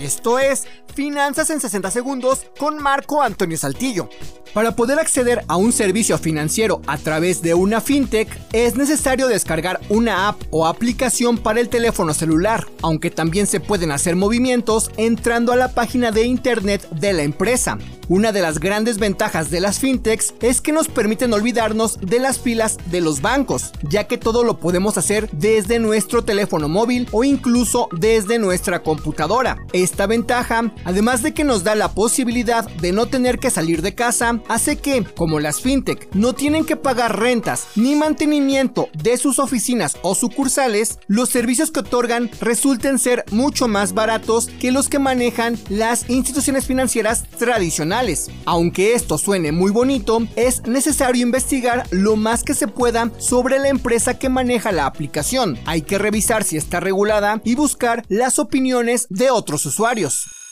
Esto es Finanzas en 60 Segundos con Marco Antonio Saltillo. Para poder acceder a un servicio financiero a través de una fintech, es necesario descargar una app o aplicación para el teléfono celular, aunque también se pueden hacer movimientos entrando a la página de internet de la empresa. Una de las grandes ventajas de las fintechs es que nos permiten olvidarnos de las filas de los bancos, ya que todo lo podemos hacer desde nuestro teléfono móvil o incluso desde nuestra computadora. Esta ventaja, además de que nos da la posibilidad de no tener que salir de casa, hace que, como las fintech no tienen que pagar rentas ni mantenimiento de sus oficinas o sucursales, los servicios que otorgan resulten ser mucho más baratos que los que manejan las instituciones financieras tradicionales aunque esto suene muy bonito, es necesario investigar lo más que se pueda sobre la empresa que maneja la aplicación. Hay que revisar si está regulada y buscar las opiniones de otros usuarios.